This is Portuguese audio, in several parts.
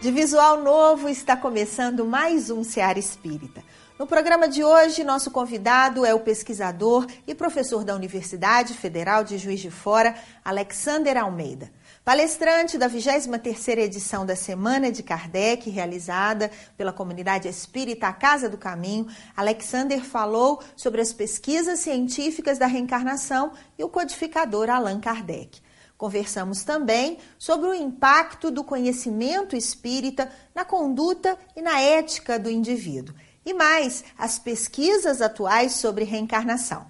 De visual novo está começando mais um Seara Espírita. No programa de hoje, nosso convidado é o pesquisador e professor da Universidade Federal de Juiz de Fora, Alexander Almeida. Palestrante da 23ª edição da Semana de Kardec, realizada pela comunidade espírita A Casa do Caminho, Alexander falou sobre as pesquisas científicas da reencarnação e o codificador Allan Kardec. Conversamos também sobre o impacto do conhecimento espírita na conduta e na ética do indivíduo. E mais, as pesquisas atuais sobre reencarnação.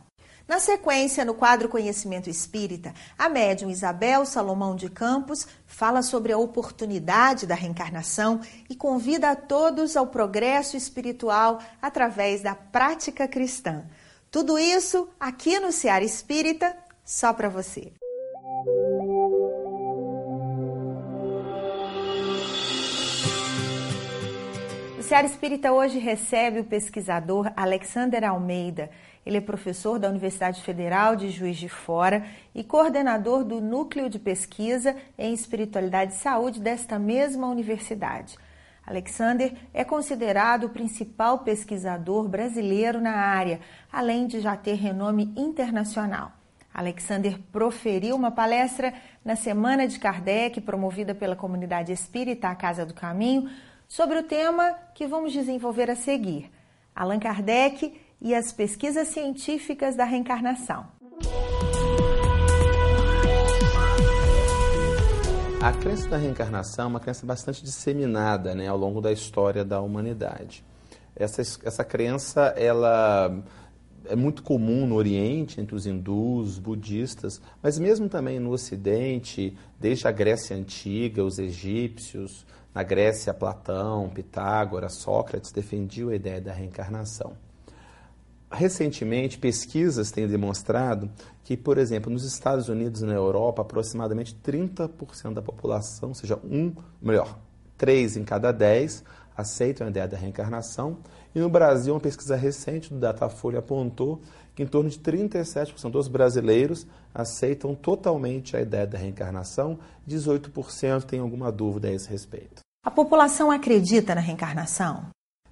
Na sequência, no quadro Conhecimento Espírita, a médium Isabel Salomão de Campos fala sobre a oportunidade da reencarnação e convida a todos ao progresso espiritual através da prática cristã. Tudo isso aqui no Ceará Espírita, só para você. O Ceará Espírita hoje recebe o pesquisador Alexander Almeida ele é professor da Universidade Federal de Juiz de Fora e coordenador do Núcleo de Pesquisa em Espiritualidade e Saúde desta mesma universidade. Alexander é considerado o principal pesquisador brasileiro na área, além de já ter renome internacional. Alexander proferiu uma palestra na Semana de Kardec, promovida pela comunidade espírita A Casa do Caminho, sobre o tema que vamos desenvolver a seguir. Allan Kardec e as pesquisas científicas da reencarnação. A crença da reencarnação é uma crença bastante disseminada né, ao longo da história da humanidade. Essa, essa crença ela é muito comum no Oriente, entre os hindus, budistas, mas mesmo também no Ocidente, desde a Grécia Antiga, os egípcios, na Grécia, Platão, Pitágoras, Sócrates defendiam a ideia da reencarnação. Recentemente, pesquisas têm demonstrado que, por exemplo, nos Estados Unidos e na Europa, aproximadamente 30% da população, ou seja, um, melhor, três em cada dez, aceitam a ideia da reencarnação. E no Brasil, uma pesquisa recente do Datafolha apontou que em torno de 37% dos brasileiros aceitam totalmente a ideia da reencarnação, 18% têm alguma dúvida a esse respeito. A população acredita na reencarnação?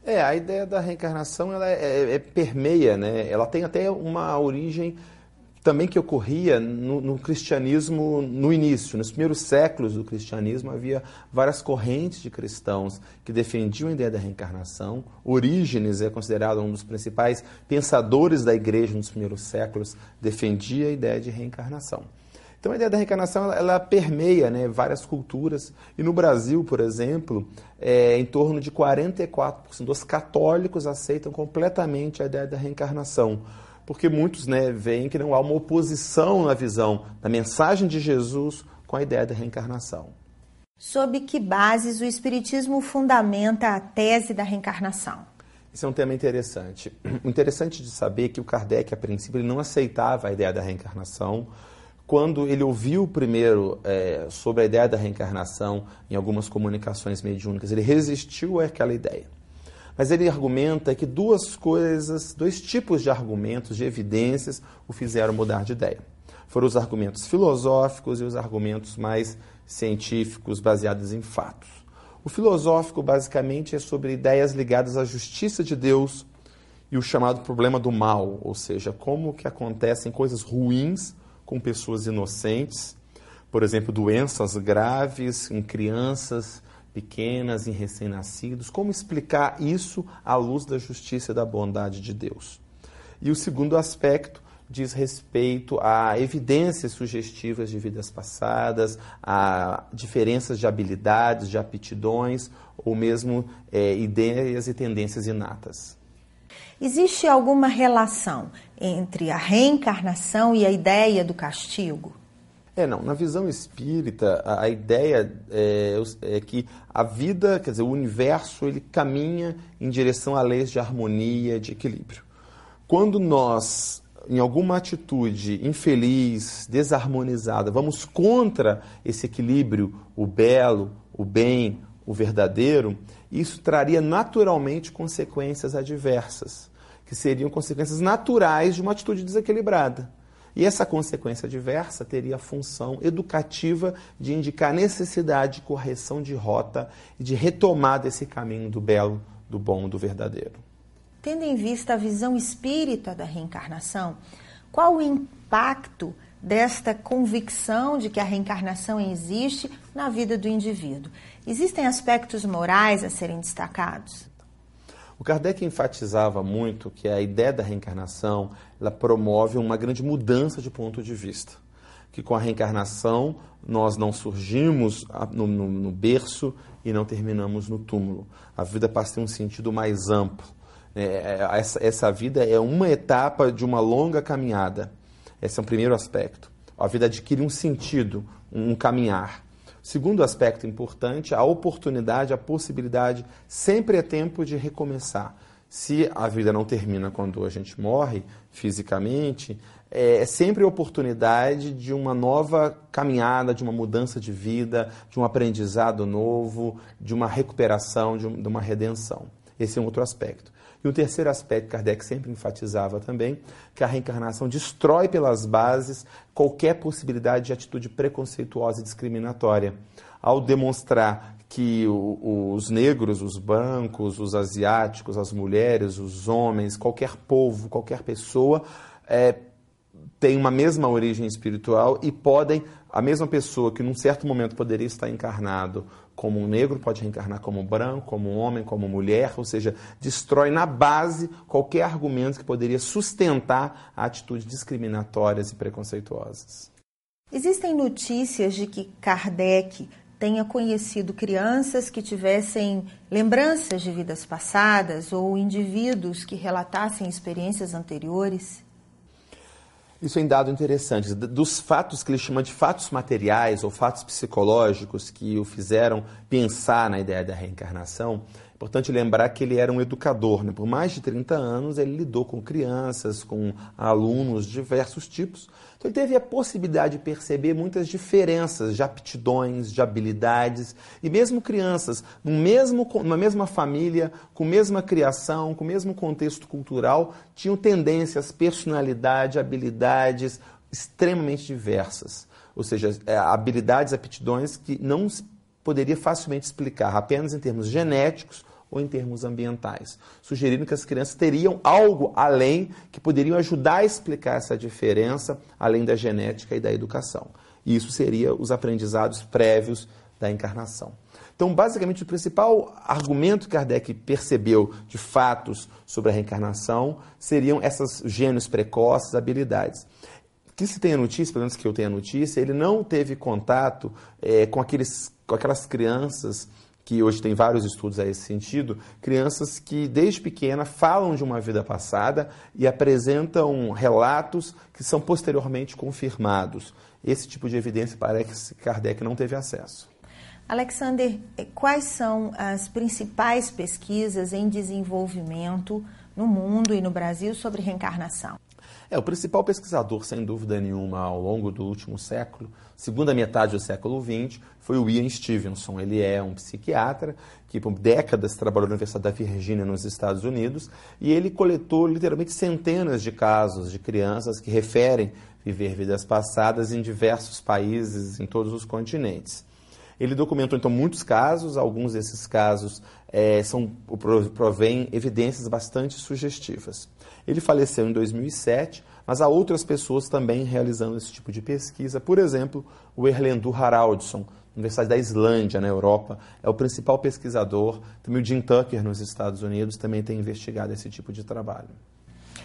É, a ideia da reencarnação ela é, é, é, permeia, né? Ela tem até uma origem também que ocorria no, no, cristianismo no início, nos primeiros séculos do cristianismo havia várias correntes de cristãos que defendiam a ideia da reencarnação. Orígenes é considerado um dos principais pensadores da igreja nos primeiros séculos, defendia a ideia de reencarnação. Então a ideia da reencarnação ela, ela permeia né, várias culturas e no Brasil, por exemplo, é, em torno de 44% dos católicos aceitam completamente a ideia da reencarnação, porque muitos né, veem que não há uma oposição na visão da mensagem de Jesus com a ideia da reencarnação. Sob que bases o Espiritismo fundamenta a tese da reencarnação? Esse é um tema interessante. O interessante de saber que o Kardec, a princípio, ele não aceitava a ideia da reencarnação, quando ele ouviu primeiro é, sobre a ideia da reencarnação em algumas comunicações mediúnicas, ele resistiu àquela ideia. Mas ele argumenta que duas coisas, dois tipos de argumentos, de evidências, o fizeram mudar de ideia. Foram os argumentos filosóficos e os argumentos mais científicos, baseados em fatos. O filosófico, basicamente, é sobre ideias ligadas à justiça de Deus e o chamado problema do mal, ou seja, como que acontecem coisas ruins com pessoas inocentes, por exemplo, doenças graves em crianças pequenas, em recém-nascidos. Como explicar isso à luz da justiça e da bondade de Deus? E o segundo aspecto diz respeito a evidências sugestivas de vidas passadas, a diferenças de habilidades, de aptidões ou mesmo é, ideias e tendências inatas. Existe alguma relação entre a reencarnação e a ideia do castigo? É, não. Na visão espírita, a, a ideia é, é, que a vida, quer dizer, o universo, ele caminha em direção a leis de harmonia, de equilíbrio. Quando nós, em alguma atitude infeliz, desarmonizada, vamos contra esse equilíbrio, o belo, o bem, o verdadeiro, isso traria naturalmente consequências adversas, que seriam consequências naturais de uma atitude desequilibrada. E essa consequência diversa teria a função educativa de indicar necessidade de correção de rota e de retomar desse caminho do belo, do bom, do verdadeiro. Tendo em vista a visão espírita da reencarnação, qual o impacto desta convicção de que a reencarnação existe na vida do indivíduo? Existem aspectos morais a serem destacados? O Kardec enfatizava muito que a ideia da reencarnação ela promove uma grande mudança de ponto de vista. Que com a reencarnação nós não surgimos no, no, no berço e não terminamos no túmulo. A vida passa a ter um sentido mais amplo. É, é, essa, essa vida é uma etapa de uma longa caminhada. Esse é o primeiro aspecto. A vida adquire um sentido, um caminhar. Segundo aspecto importante, a oportunidade, a possibilidade, sempre é tempo de recomeçar. Se a vida não termina quando a gente morre fisicamente, é sempre oportunidade de uma nova caminhada, de uma mudança de vida, de um aprendizado novo, de uma recuperação, de uma redenção. Esse é um outro aspecto. E o terceiro aspecto, Kardec sempre enfatizava também, que a reencarnação destrói pelas bases qualquer possibilidade de atitude preconceituosa e discriminatória. Ao demonstrar que os negros, os brancos, os asiáticos, as mulheres, os homens, qualquer povo, qualquer pessoa, é, tem uma mesma origem espiritual e podem, a mesma pessoa que num certo momento poderia estar encarnado como um negro, pode reencarnar como branco, como homem, como mulher, ou seja, destrói na base qualquer argumento que poderia sustentar atitudes discriminatórias e preconceituosas. Existem notícias de que Kardec tenha conhecido crianças que tivessem lembranças de vidas passadas ou indivíduos que relatassem experiências anteriores? Isso é um dado interessante. Dos fatos que ele chama de fatos materiais ou fatos psicológicos que o fizeram pensar na ideia da reencarnação, Importante lembrar que ele era um educador. Né? Por mais de 30 anos, ele lidou com crianças, com alunos de diversos tipos. Então, ele teve a possibilidade de perceber muitas diferenças de aptidões, de habilidades. E mesmo crianças, no mesmo, numa mesma família, com mesma criação, com o mesmo contexto cultural, tinham tendências, personalidade, habilidades extremamente diversas. Ou seja, é, habilidades, aptidões que não poderia facilmente explicar apenas em termos genéticos ou em termos ambientais, sugerindo que as crianças teriam algo além que poderiam ajudar a explicar essa diferença, além da genética e da educação. E isso seria os aprendizados prévios da encarnação. Então, basicamente, o principal argumento que Kardec percebeu de fatos sobre a reencarnação seriam essas gênios precoces, habilidades. Que se tem a notícia, pelo menos que eu tenho a notícia, ele não teve contato é, com, aqueles, com aquelas crianças que hoje tem vários estudos a esse sentido, crianças que desde pequena falam de uma vida passada e apresentam relatos que são posteriormente confirmados. Esse tipo de evidência parece que Kardec não teve acesso. Alexander, quais são as principais pesquisas em desenvolvimento no mundo e no Brasil sobre reencarnação? É, o principal pesquisador, sem dúvida nenhuma, ao longo do último século, segunda metade do século XX, foi o Ian Stevenson. Ele é um psiquiatra que por décadas trabalhou na Universidade da Virgínia, nos Estados Unidos, e ele coletou literalmente centenas de casos de crianças que referem viver vidas passadas em diversos países, em todos os continentes. Ele documentou então muitos casos, alguns desses casos é, são provém evidências bastante sugestivas. Ele faleceu em 2007, mas há outras pessoas também realizando esse tipo de pesquisa. Por exemplo, o Erlendur Haraldsson, Universidade da Islândia, na Europa, é o principal pesquisador. Também o Jim Tucker, nos Estados Unidos, também tem investigado esse tipo de trabalho.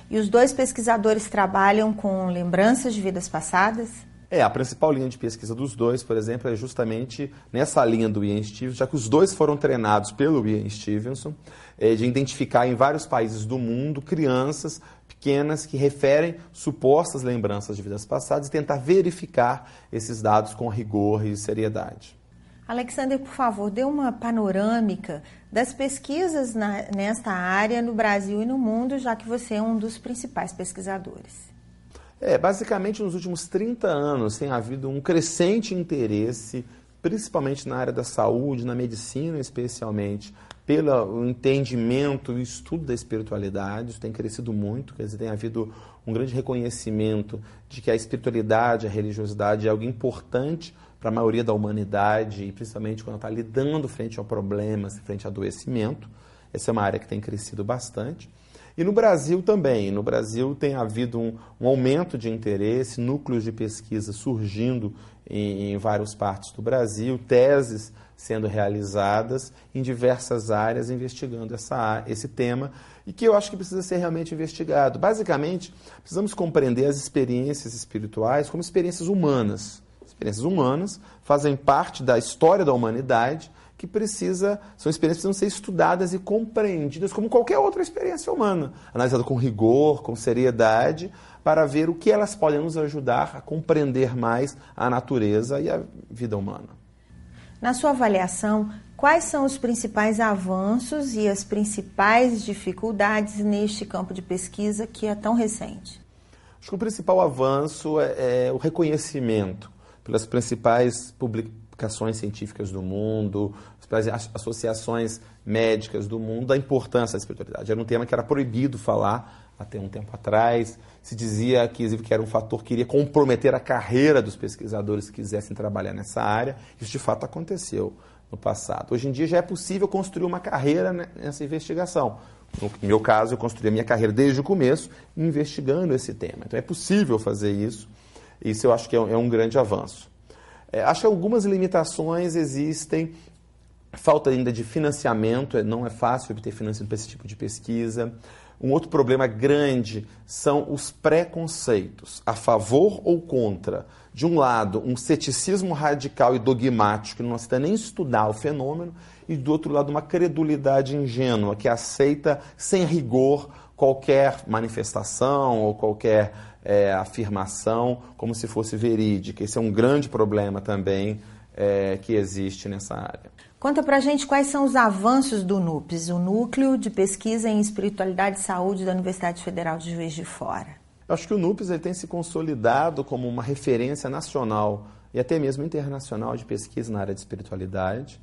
E os dois pesquisadores trabalham com lembranças de vidas passadas? É, a principal linha de pesquisa dos dois, por exemplo, é justamente nessa linha do Ian Stevenson, já que os dois foram treinados pelo Ian Stevenson, é, de identificar em vários países do mundo crianças pequenas que referem supostas lembranças de vidas passadas e tentar verificar esses dados com rigor e seriedade. Alexander, por favor, dê uma panorâmica das pesquisas na, nesta área no Brasil e no mundo, já que você é um dos principais pesquisadores. É, basicamente nos últimos 30 anos tem havido um crescente interesse principalmente na área da saúde, na medicina especialmente, pelo entendimento e estudo da espiritualidade, isso tem crescido muito, quer dizer, tem havido um grande reconhecimento de que a espiritualidade, a religiosidade é algo importante para a maioria da humanidade, e principalmente quando está lidando frente a problemas, frente a adoecimento. Essa é uma área que tem crescido bastante. E no Brasil também. No Brasil tem havido um, um aumento de interesse, núcleos de pesquisa surgindo em, em várias partes do Brasil, teses sendo realizadas em diversas áreas investigando essa, esse tema e que eu acho que precisa ser realmente investigado. Basicamente, precisamos compreender as experiências espirituais como experiências humanas. Experiências humanas fazem parte da história da humanidade que precisa, são experiências que precisam ser estudadas e compreendidas como qualquer outra experiência humana, analisada com rigor, com seriedade, para ver o que elas podem nos ajudar a compreender mais a natureza e a vida humana. Na sua avaliação, quais são os principais avanços e as principais dificuldades neste campo de pesquisa que é tão recente? Acho que o principal avanço é, é o reconhecimento pelas principais publicações científicas do mundo, as associações médicas do mundo, da importância da espiritualidade. Era um tema que era proibido falar até um tempo atrás. Se dizia que, que era um fator que iria comprometer a carreira dos pesquisadores que quisessem trabalhar nessa área. Isso de fato aconteceu no passado. Hoje em dia já é possível construir uma carreira nessa investigação. No meu caso, eu construí a minha carreira desde o começo investigando esse tema. Então é possível fazer isso. Isso eu acho que é um, é grande avanço. É, acho que algumas limitações existem. Falta ainda de financiamento, é, não é fácil obter financiamento para esse tipo de pesquisa. Um outro problema grande são os preconceitos, a favor ou contra. De um lado, um ceticismo radical e dogmático, que não aceita nem estudar o fenômeno, e do outro lado, uma credulidade ingênua, que aceita sem rigor qualquer manifestação ou qualquer é, afirmação como se fosse verídica. Esse é um grande problema também é, que existe nessa área. Conta pra gente quais são os avanços do NUPES, o Núcleo de Pesquisa em Espiritualidade e Saúde da Universidade Federal de Juiz de Fora. Eu acho que o NUPES ele tem se consolidado como uma referência nacional e até mesmo internacional de pesquisa na área de espiritualidade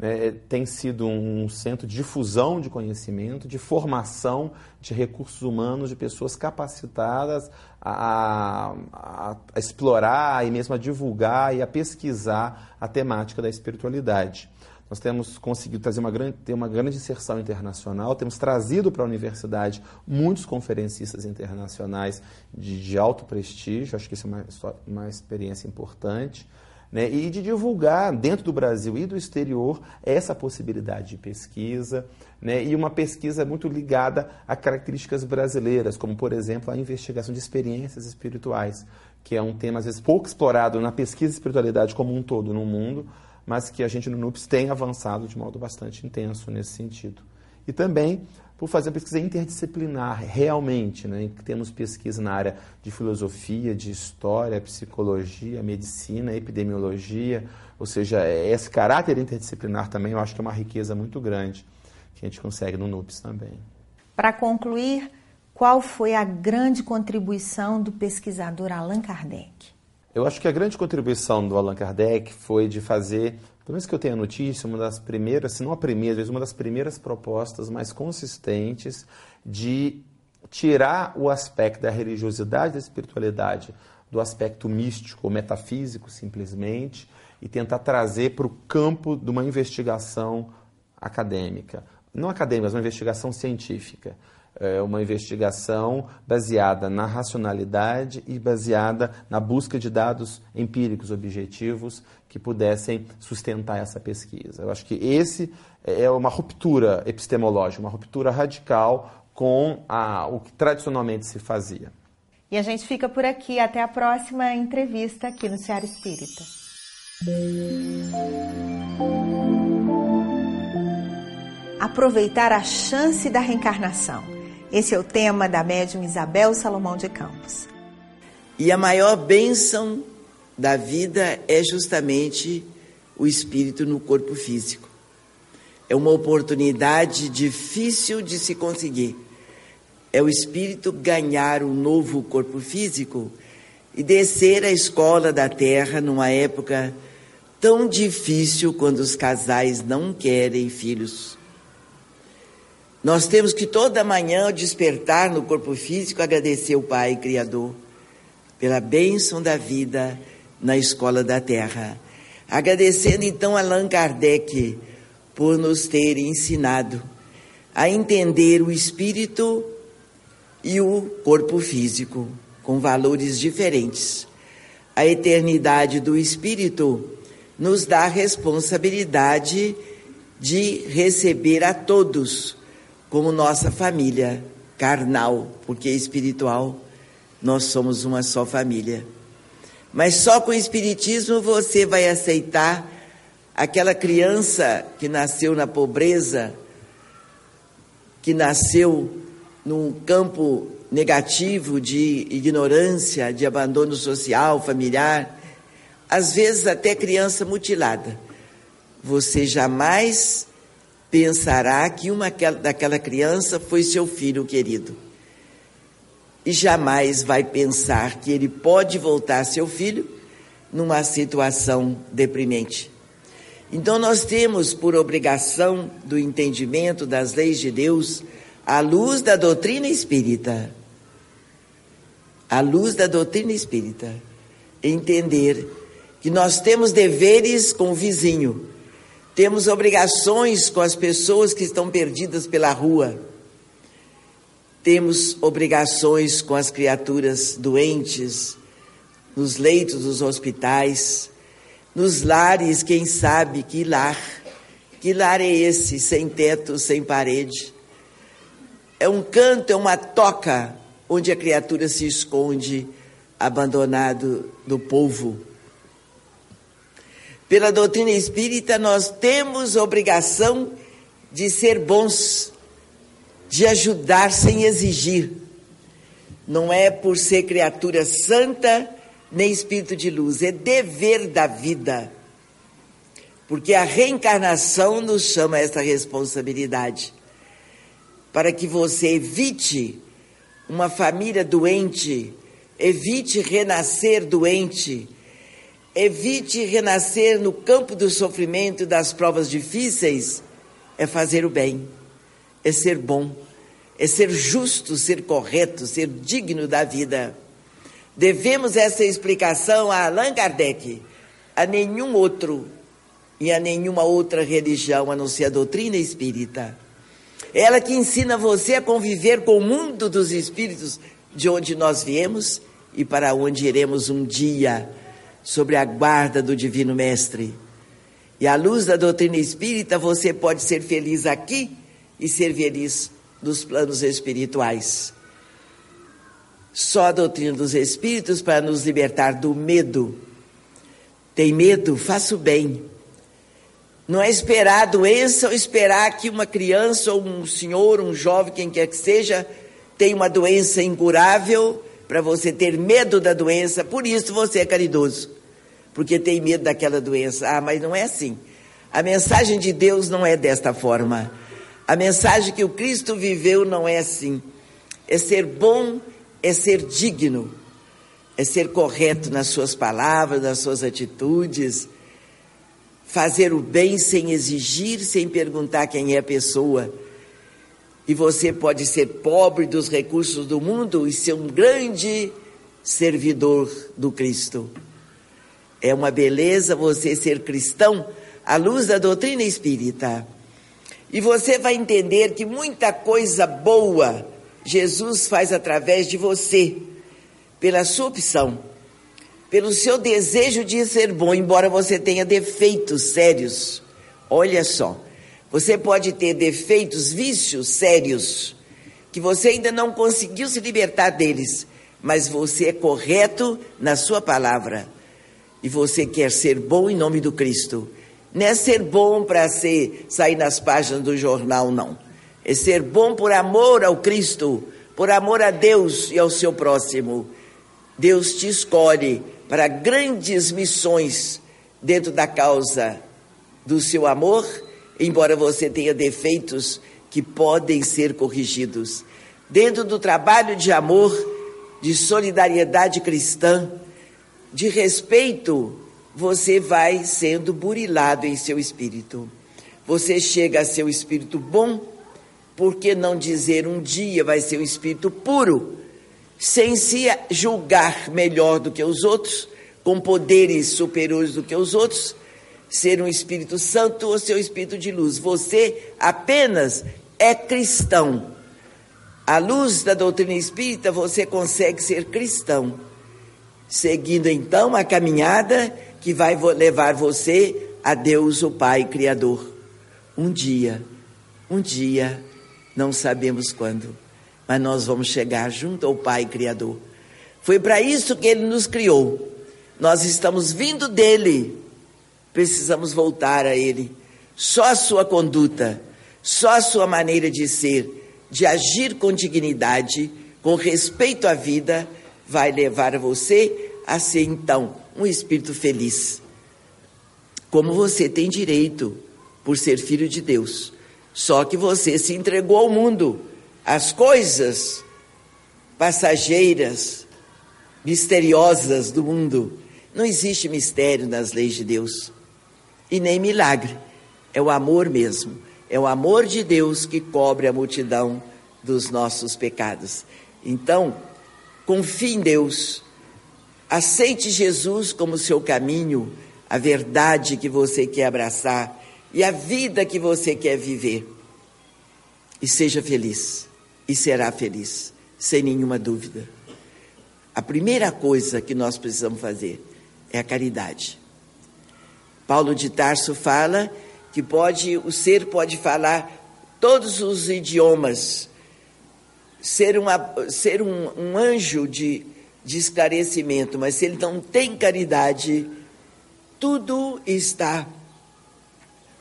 né, tem sido um centro de difusão de conhecimento, de formação de recursos humanos, de pessoas capacitadas a, a, a explorar e mesmo a divulgar e a pesquisar a temática da espiritualidade. Nós temos conseguido trazer uma grande, ter uma grande inserção internacional, temos trazido para a universidade muitos conferencistas internacionais de, de alto prestígio, acho que isso é uma, uma experiência importante né, e de divulgar dentro do Brasil e do exterior essa possibilidade de pesquisa, né, e uma pesquisa muito ligada a características brasileiras, como, por exemplo, a investigação de experiências espirituais, que é um tema, às vezes, pouco explorado na pesquisa de espiritualidade como um todo no mundo, mas que a gente no NUPS tem avançado de modo bastante intenso nesse sentido. E também por fazer pesquisa interdisciplinar, realmente. Né? Temos pesquisa na área de filosofia, de história, psicologia, medicina, epidemiologia, ou seja, esse caráter interdisciplinar também eu acho que é uma riqueza muito grande que a gente consegue no NUPS também. Para concluir, qual foi a grande contribuição do pesquisador Allan Kardec? Eu acho que a grande contribuição do Allan Kardec foi de fazer pelo menos que eu tenha notícia, uma das primeiras, se não a primeira, às vezes uma das primeiras propostas mais consistentes de tirar o aspecto da religiosidade da espiritualidade do aspecto místico metafísico simplesmente e tentar trazer para o campo de uma investigação acadêmica. Não acadêmica, mas uma investigação científica é uma investigação baseada na racionalidade e baseada na busca de dados empíricos objetivos que pudessem sustentar essa pesquisa. Eu acho que esse é uma ruptura epistemológica, uma ruptura radical com a, o que tradicionalmente se fazia. E a gente fica por aqui. Até a próxima entrevista aqui no Ceará Espírita. Aproveitar a chance da reencarnação. Esse é o tema da médium Isabel Salomão de Campos. E a maior bênção da vida é justamente o espírito no corpo físico. É uma oportunidade difícil de se conseguir. É o espírito ganhar um novo corpo físico e descer à escola da terra numa época tão difícil quando os casais não querem filhos. Nós temos que toda manhã, ao despertar no corpo físico, agradecer o Pai Criador pela bênção da vida na escola da terra. Agradecendo então a Allan Kardec por nos ter ensinado a entender o espírito e o corpo físico com valores diferentes. A eternidade do espírito nos dá a responsabilidade de receber a todos como nossa família carnal, porque espiritual nós somos uma só família. Mas só com o espiritismo você vai aceitar aquela criança que nasceu na pobreza, que nasceu num campo negativo de ignorância, de abandono social, familiar, às vezes até criança mutilada. Você jamais pensará que uma daquela criança foi seu filho querido. E jamais vai pensar que ele pode voltar seu filho numa situação deprimente. Então nós temos por obrigação do entendimento das leis de Deus a luz da doutrina espírita. A luz da doutrina espírita. Entender que nós temos deveres com o vizinho, temos obrigações com as pessoas que estão perdidas pela rua. Temos obrigações com as criaturas doentes, nos leitos dos hospitais, nos lares, quem sabe que lar. Que lar é esse, sem teto, sem parede? É um canto, é uma toca onde a criatura se esconde, abandonado do povo. Pela doutrina espírita, nós temos obrigação de ser bons, de ajudar sem exigir. Não é por ser criatura santa nem espírito de luz, é dever da vida. Porque a reencarnação nos chama a essa responsabilidade. Para que você evite uma família doente, evite renascer doente Evite renascer no campo do sofrimento e das provas difíceis. É fazer o bem, é ser bom, é ser justo, ser correto, ser digno da vida. Devemos essa explicação a Allan Kardec, a nenhum outro e a nenhuma outra religião a não ser a doutrina espírita. Ela que ensina você a conviver com o mundo dos espíritos de onde nós viemos e para onde iremos um dia sobre a guarda do Divino Mestre. E à luz da doutrina espírita, você pode ser feliz aqui e ser feliz nos planos espirituais. Só a doutrina dos espíritos para nos libertar do medo. Tem medo? Faça o bem. Não é esperar a doença ou esperar que uma criança ou um senhor, um jovem, quem quer que seja, tenha uma doença incurável para você ter medo da doença, por isso você é caridoso, porque tem medo daquela doença. Ah, mas não é assim. A mensagem de Deus não é desta forma. A mensagem que o Cristo viveu não é assim. É ser bom, é ser digno, é ser correto nas suas palavras, nas suas atitudes, fazer o bem sem exigir, sem perguntar quem é a pessoa e você pode ser pobre dos recursos do mundo e ser um grande servidor do Cristo. É uma beleza você ser cristão à luz da doutrina espírita. E você vai entender que muita coisa boa Jesus faz através de você, pela sua opção, pelo seu desejo de ser bom, embora você tenha defeitos sérios. Olha só, você pode ter defeitos, vícios sérios, que você ainda não conseguiu se libertar deles, mas você é correto na sua palavra. E você quer ser bom em nome do Cristo. Não é ser bom para ser, sair nas páginas do jornal, não. É ser bom por amor ao Cristo, por amor a Deus e ao seu próximo. Deus te escolhe para grandes missões dentro da causa do seu amor embora você tenha defeitos que podem ser corrigidos. Dentro do trabalho de amor, de solidariedade cristã, de respeito você vai sendo burilado em seu espírito. Você chega a ser um espírito bom, por que não dizer um dia vai ser um espírito puro, sem se julgar melhor do que os outros, com poderes superiores do que os outros, ser um espírito santo ou ser um espírito de luz. Você apenas é cristão. À luz da doutrina espírita, você consegue ser cristão, seguindo então a caminhada que vai levar você a Deus, o Pai Criador. Um dia, um dia, não sabemos quando, mas nós vamos chegar junto ao Pai Criador. Foi para isso que Ele nos criou. Nós estamos vindo dele, precisamos voltar a Ele. Só a sua conduta, só a sua maneira de ser, de agir com dignidade, com respeito à vida, vai levar você a ser então um espírito feliz. Como você tem direito por ser filho de Deus. Só que você se entregou ao mundo, às coisas passageiras, misteriosas do mundo. Não existe mistério nas leis de Deus e nem milagre. É o amor mesmo. É o amor de Deus que cobre a multidão dos nossos pecados. Então, confie em Deus. Aceite Jesus como seu caminho, a verdade que você quer abraçar e a vida que você quer viver. E seja feliz. E será feliz, sem nenhuma dúvida. A primeira coisa que nós precisamos fazer é a caridade. Paulo de Tarso fala que pode, o ser pode falar todos os idiomas, ser, uma, ser um, um anjo de, de esclarecimento, mas se ele não tem caridade, tudo está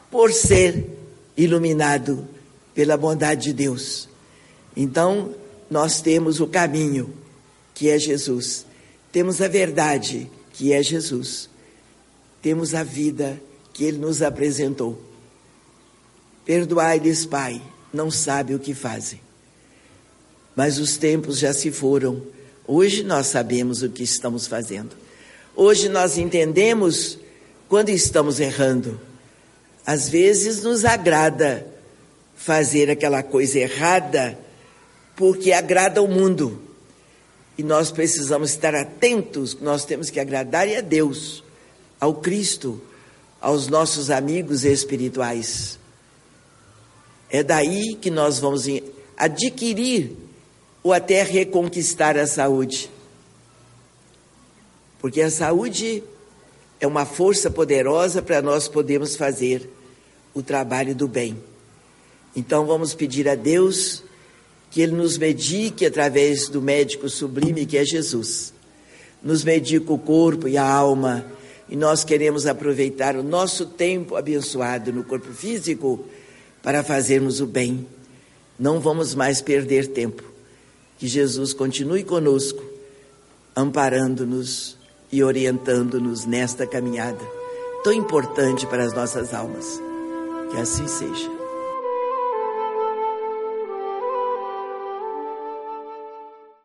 por ser iluminado pela bondade de Deus. Então, nós temos o caminho, que é Jesus. Temos a verdade, que é Jesus. Temos a vida que ele nos apresentou. Perdoai-lhes, Pai, não sabe o que fazem. Mas os tempos já se foram. Hoje nós sabemos o que estamos fazendo. Hoje nós entendemos quando estamos errando. Às vezes nos agrada fazer aquela coisa errada porque agrada o mundo. E nós precisamos estar atentos, nós temos que agradar a Deus, ao Cristo, aos nossos amigos espirituais. É daí que nós vamos adquirir ou até reconquistar a saúde. Porque a saúde é uma força poderosa para nós podermos fazer o trabalho do bem. Então vamos pedir a Deus que Ele nos medique através do médico sublime que é Jesus. Nos medica o corpo e a alma, e nós queremos aproveitar o nosso tempo abençoado no corpo físico para fazermos o bem. Não vamos mais perder tempo. Que Jesus continue conosco, amparando-nos e orientando-nos nesta caminhada tão importante para as nossas almas. Que assim seja.